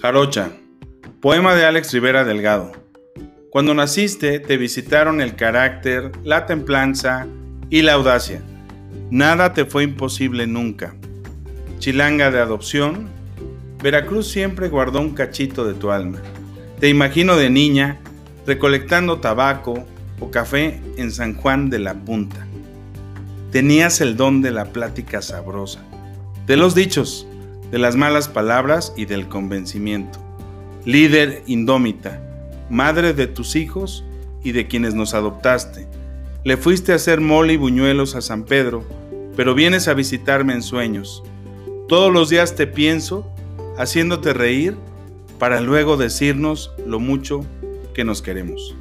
Jarocha, poema de Alex Rivera Delgado. Cuando naciste te visitaron el carácter, la templanza y la audacia. Nada te fue imposible nunca. Chilanga de adopción, Veracruz siempre guardó un cachito de tu alma. Te imagino de niña recolectando tabaco o café en San Juan de la Punta. Tenías el don de la plática sabrosa, de los dichos, de las malas palabras y del convencimiento. Líder indómita, madre de tus hijos y de quienes nos adoptaste. Le fuiste a hacer mole y buñuelos a San Pedro, pero vienes a visitarme en sueños. Todos los días te pienso, haciéndote reír, para luego decirnos lo mucho que nos queremos.